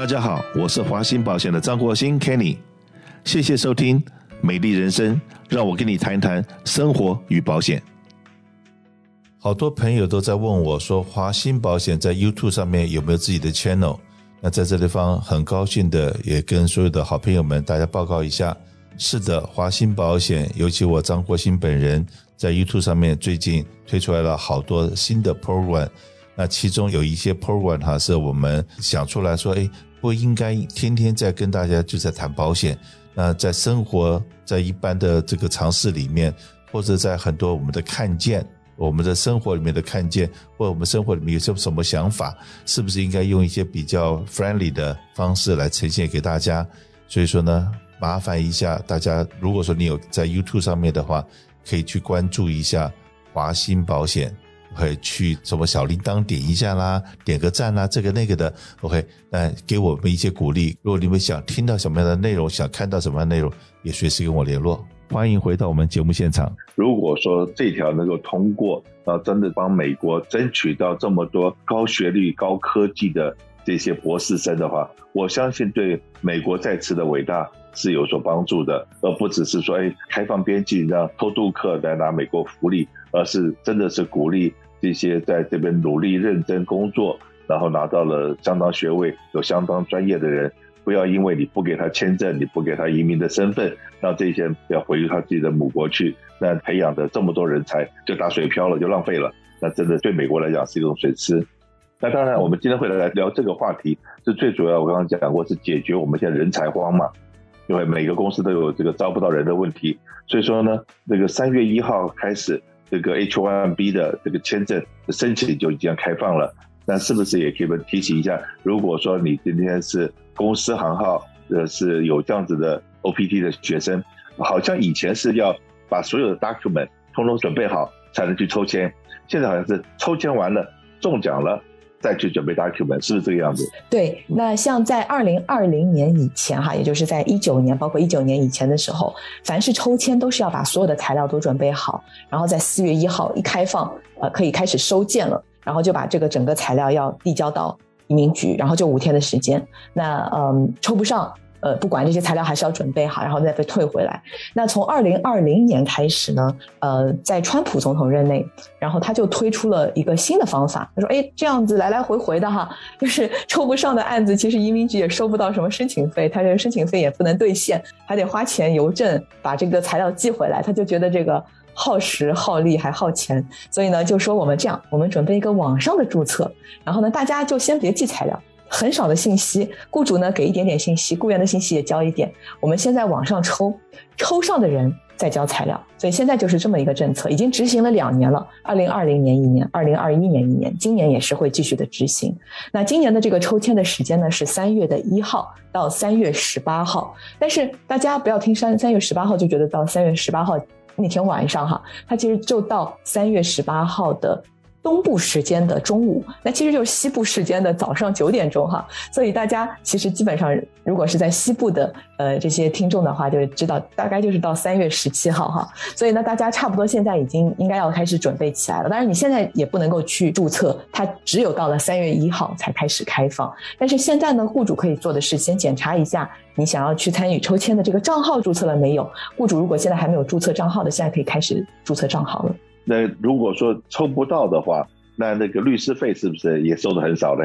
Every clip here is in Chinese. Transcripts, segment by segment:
大家好，我是华兴保险的张国兴 Kenny，谢谢收听美丽人生，让我跟你谈一谈生活与保险。好多朋友都在问我说，华兴保险在 YouTube 上面有没有自己的 channel？那在这地方很高兴的也跟所有的好朋友们大家报告一下，是的，华兴保险，尤其我张国兴本人在 YouTube 上面最近推出来了好多新的 program。那其中有一些 program 哈，是我们想出来说，哎，不应该天天在跟大家就在谈保险。那在生活，在一般的这个常识里面，或者在很多我们的看见，我们的生活里面的看见，或者我们生活里面有些什么想法，是不是应该用一些比较 friendly 的方式来呈现给大家？所以说呢，麻烦一下大家，如果说你有在 YouTube 上面的话，可以去关注一下华鑫保险。会去什么小铃铛点一下啦，点个赞啦，这个那个的，OK，那给我们一些鼓励。如果你们想听到什么样的内容，想看到什么样的内容，也随时跟我联络。欢迎回到我们节目现场。如果说这条能够通过，那真的帮美国争取到这么多高学历、高科技的这些博士生的话，我相信对美国再次的伟大是有所帮助的，而不只是说，哎，开放边境让偷渡客来拿美国福利。而是真的是鼓励这些在这边努力认真工作，然后拿到了相当学位、有相当专业的人，不要因为你不给他签证，你不给他移民的身份，让这些要回他自己的母国去，那培养的这么多人才就打水漂了，就浪费了。那真的对美国来讲是一种损失。那当然，我们今天会来聊这个话题，是最主要。我刚刚讲过，是解决我们现在人才荒嘛，因为每个公司都有这个招不到人的问题。所以说呢，那个三月一号开始。这个 H-1B 的这个签证的申请就已经开放了，那是不是也可以提醒一下？如果说你今天是公司行号，呃，是有这样子的 OPT 的学生，好像以前是要把所有的 document 通通准备好才能去抽签，现在好像是抽签完了中奖了。再去准备 document 是不是这个样子？对，那像在二零二零年以前哈，也就是在一九年，包括一九年以前的时候，凡是抽签都是要把所有的材料都准备好，然后在四月一号一开放，呃，可以开始收件了，然后就把这个整个材料要递交到移民局，然后就五天的时间。那嗯，抽不上。呃，不管这些材料还是要准备好，然后再被退回来。那从二零二零年开始呢，呃，在川普总统任内，然后他就推出了一个新的方法。他说：“哎，这样子来来回回的哈，就是抽不上的案子，其实移民局也收不到什么申请费，他这个申请费也不能兑现，还得花钱邮政把这个材料寄回来。他就觉得这个耗时耗力还耗钱，所以呢，就说我们这样，我们准备一个网上的注册，然后呢，大家就先别寄材料。”很少的信息，雇主呢给一点点信息，雇员的信息也交一点。我们先在网上抽，抽上的人再交材料。所以现在就是这么一个政策，已经执行了两年了。二零二零年一年，二零二一年一年，今年也是会继续的执行。那今年的这个抽签的时间呢是三月的一号到三月十八号。但是大家不要听三三月十八号就觉得到三月十八号那天晚上哈，它其实就到三月十八号的。东部时间的中午，那其实就是西部时间的早上九点钟哈，所以大家其实基本上，如果是在西部的呃这些听众的话，就知道大概就是到三月十七号哈，所以呢，大家差不多现在已经应该要开始准备起来了。当然，你现在也不能够去注册，它只有到了三月一号才开始开放。但是现在呢，雇主可以做的是先检查一下你想要去参与抽签的这个账号注册了没有。雇主如果现在还没有注册账号的，现在可以开始注册账号了。那如果说抽不到的话，那那个律师费是不是也收的很少呢？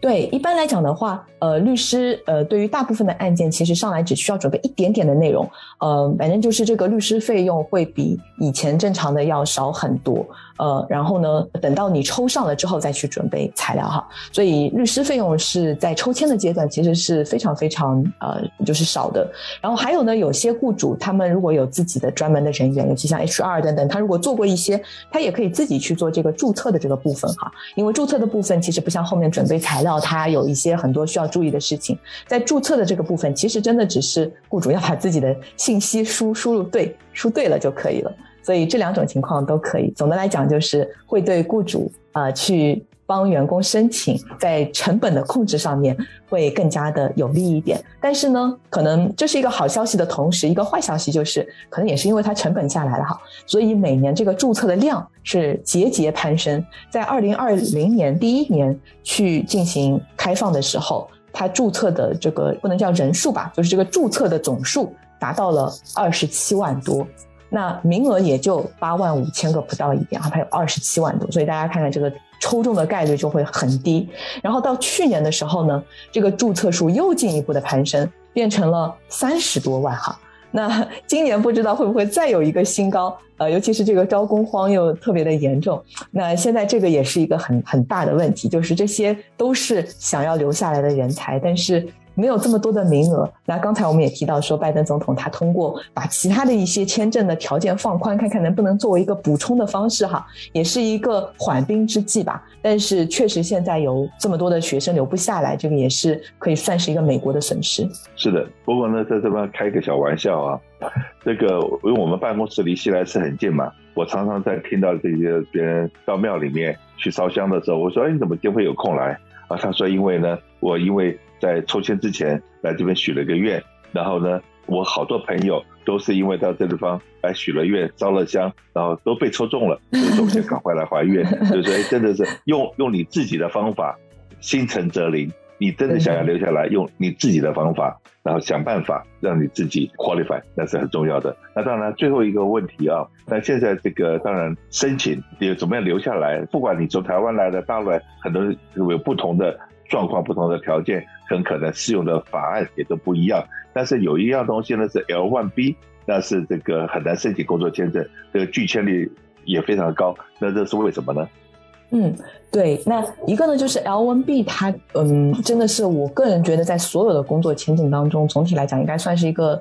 对，一般来讲的话，呃，律师呃，对于大部分的案件，其实上来只需要准备一点点的内容，呃，反正就是这个律师费用会比以前正常的要少很多。呃，然后呢，等到你抽上了之后再去准备材料哈。所以律师费用是在抽签的阶段其实是非常非常呃就是少的。然后还有呢，有些雇主他们如果有自己的专门的人员，尤其像 HR 等等，他如果做过一些，他也可以自己去做这个注册的这个部分哈。因为注册的部分其实不像后面准备材料，它有一些很多需要注意的事情。在注册的这个部分，其实真的只是雇主要把自己的信息输输入对，输对了就可以了。所以这两种情况都可以。总的来讲，就是会对雇主啊、去帮员工申请，在成本的控制上面会更加的有利一点。但是呢，可能这是一个好消息的同时，一个坏消息就是，可能也是因为它成本下来了哈，所以每年这个注册的量是节节攀升。在二零二零年第一年去进行开放的时候，它注册的这个不能叫人数吧，就是这个注册的总数达到了二十七万多，那名额也就八万五千个不到一点，它有二十七万多，所以大家看看这个抽中的概率就会很低。然后到去年的时候呢，这个注册数又进一步的攀升，变成了三十多万哈。那今年不知道会不会再有一个新高，呃，尤其是这个招工荒又特别的严重。那现在这个也是一个很很大的问题，就是这些都是想要留下来的人才，但是。没有这么多的名额，那刚才我们也提到说，拜登总统他通过把其他的一些签证的条件放宽，看看能不能作为一个补充的方式哈，也是一个缓兵之计吧。但是确实现在有这么多的学生留不下来，这个也是可以算是一个美国的损失。是的，不过呢，在这边开个小玩笑啊，这个因为我们办公室离西来寺很近嘛，我常常在听到这些别人到庙里面去烧香的时候，我说：“哎，你怎么今天会有空来？”啊，他说：“因为呢，我因为。”在抽签之前来这边许了个愿，然后呢，我好多朋友都是因为到这地方来许了愿、烧了香，然后都被抽中了，所以说我就赶快来还愿。所以说，哎，真的是用用你自己的方法，心诚则灵。你真的想要留下来，用你自己的方法，然后想办法让你自己 qualify，那是很重要的。那当然，最后一个问题啊，那现在这个当然申请也怎么样留下来，不管你从台湾来的、大陆来，很多有不同的。状况不同的条件，很可能适用的法案也都不一样。但是有一样东西呢，是 L1B，那是这个很难申请工作签证，这个拒签率也非常高。那这是为什么呢？嗯，对，那一个呢，就是 L1B，它嗯，真的是我个人觉得，在所有的工作签证当中，总体来讲，应该算是一个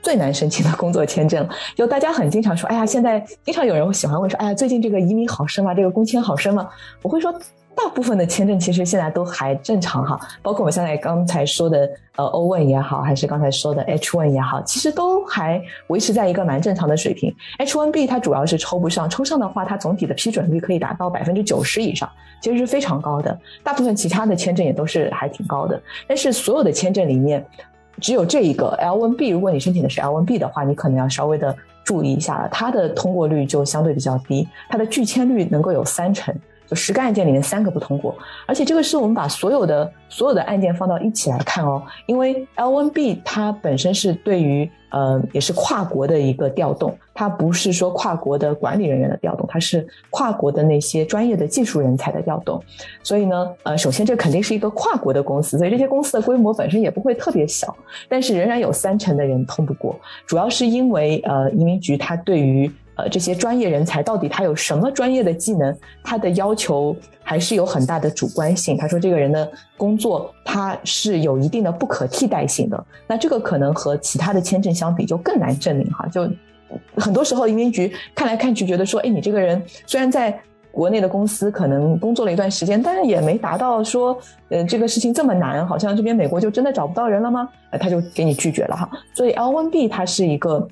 最难申请的工作签证。就大家很经常说，哎呀，现在经常有人会喜欢问说，哎呀，最近这个移民好申吗？这个工签好申吗？我会说。大部分的签证其实现在都还正常哈，包括我们现在刚才说的呃 O1 也好，还是刚才说的 H1 也好，其实都还维持在一个蛮正常的水平。H1B 它主要是抽不上，抽上的话，它总体的批准率可以达到百分之九十以上，其实是非常高的。大部分其他的签证也都是还挺高的，但是所有的签证里面，只有这一个 L1B，如果你申请的是 L1B 的话，你可能要稍微的注意一下了，它的通过率就相对比较低，它的拒签率能够有三成。就十个案件里面三个不通过，而且这个是我们把所有的所有的案件放到一起来看哦，因为 L1B 它本身是对于呃也是跨国的一个调动，它不是说跨国的管理人员的调动，它是跨国的那些专业的技术人才的调动，所以呢，呃，首先这肯定是一个跨国的公司，所以这些公司的规模本身也不会特别小，但是仍然有三成的人通不过，主要是因为呃移民局它对于呃，这些专业人才到底他有什么专业的技能？他的要求还是有很大的主观性。他说这个人的工作他是有一定的不可替代性的。那这个可能和其他的签证相比就更难证明哈。就很多时候移民局看来看去觉得说，哎，你这个人虽然在国内的公司可能工作了一段时间，但是也没达到说，呃，这个事情这么难，好像这边美国就真的找不到人了吗？呃，他就给你拒绝了哈。所以 L1B 它是一个。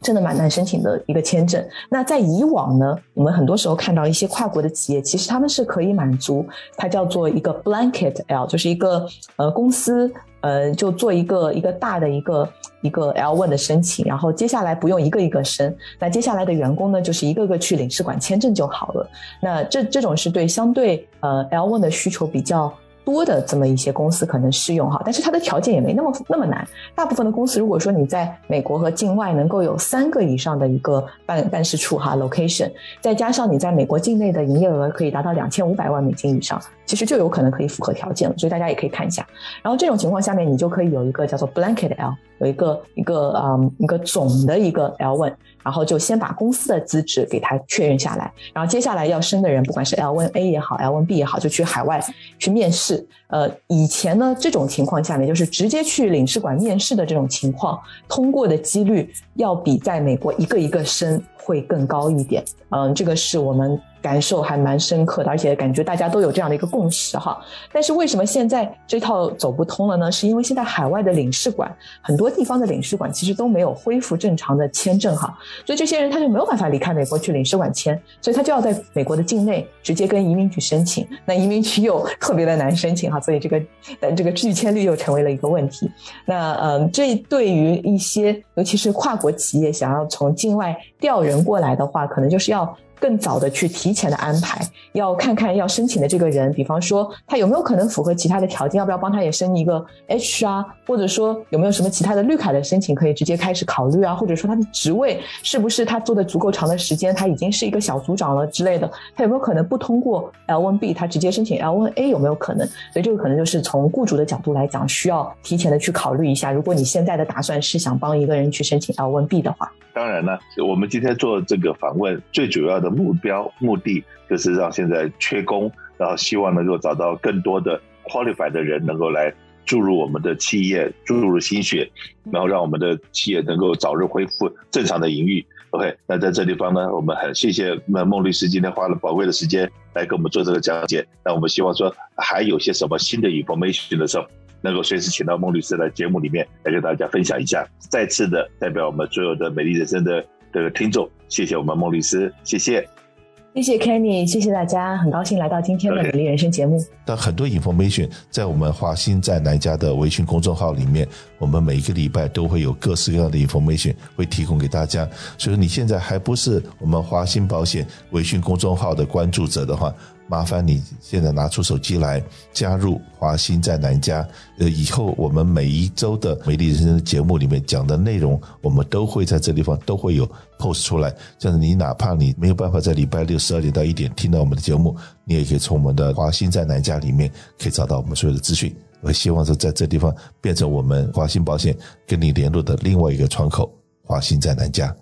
真的蛮难申请的一个签证。那在以往呢，我们很多时候看到一些跨国的企业，其实他们是可以满足，它叫做一个 blanket L，就是一个呃公司呃就做一个一个大的一个一个 L one 的申请，然后接下来不用一个一个申，那接下来的员工呢就是一个个去领事馆签证就好了。那这这种是对相对呃 L one 的需求比较。多的这么一些公司可能适用哈，但是它的条件也没那么那么难。大部分的公司，如果说你在美国和境外能够有三个以上的一个办办事处哈 location，再加上你在美国境内的营业额可以达到两千五百万美金以上，其实就有可能可以符合条件了。所以大家也可以看一下。然后这种情况下面，你就可以有一个叫做 blanket L，有一个一个嗯一个总的一个 L one，然后就先把公司的资质给它确认下来，然后接下来要升的人，不管是 L1A 也好，L1B 也好，就去海外去面试。呃，以前呢，这种情况下面，就是直接去领事馆面试的这种情况，通过的几率要比在美国一个一个申会更高一点。嗯，这个是我们。感受还蛮深刻的，而且感觉大家都有这样的一个共识哈。但是为什么现在这套走不通了呢？是因为现在海外的领事馆，很多地方的领事馆其实都没有恢复正常的签证哈，所以这些人他就没有办法离开美国去领事馆签，所以他就要在美国的境内直接跟移民局申请。那移民局又特别的难申请哈，所以这个呃这个拒签率又成为了一个问题。那嗯，这对于一些尤其是跨国企业想要从境外调人过来的话，可能就是要。更早的去提前的安排，要看看要申请的这个人，比方说他有没有可能符合其他的条件，要不要帮他也申一个 H 啊，或者说有没有什么其他的绿卡的申请可以直接开始考虑啊，或者说他的职位是不是他做的足够长的时间，他已经是一个小组长了之类的，他有没有可能不通过 L1B，他直接申请 L1A 有没有可能？所以这个可能就是从雇主的角度来讲，需要提前的去考虑一下。如果你现在的打算是想帮一个人去申请 L1B 的话，当然了，我们今天做这个访问最主要的目标目的就是让现在缺工，然后希望能够找到更多的 qualified 的人能够来注入我们的企业，注入心血，然后让我们的企业能够早日恢复正常的营运。OK，那在这地方呢，我们很谢谢那孟律师今天花了宝贵的时间来给我们做这个讲解。那我们希望说还有些什么新的 information 的时候，能够随时请到孟律师来节目里面来跟大家分享一下。再次的代表我们所有的美丽人生的这个听众，谢谢我们孟律师，谢谢。谢谢 Kenny，谢谢大家，很高兴来到今天的美丽人生节目。Okay. 但很多 information 在我们华兴在南家的微信公众号里面，我们每一个礼拜都会有各式各样的 information 会提供给大家。所以你现在还不是我们华兴保险微信公众号的关注者的话，麻烦你现在拿出手机来加入华新在南家。呃，以后我们每一周的美丽人生的节目里面讲的内容，我们都会在这地方都会有 post 出来。这样子，你哪怕你没有办法在礼拜六十二点到一点听到我们的节目，你也可以从我们的华新在南家里面可以找到我们所有的资讯。我希望说在这地方变成我们华新保险跟你联络的另外一个窗口，华新在南家。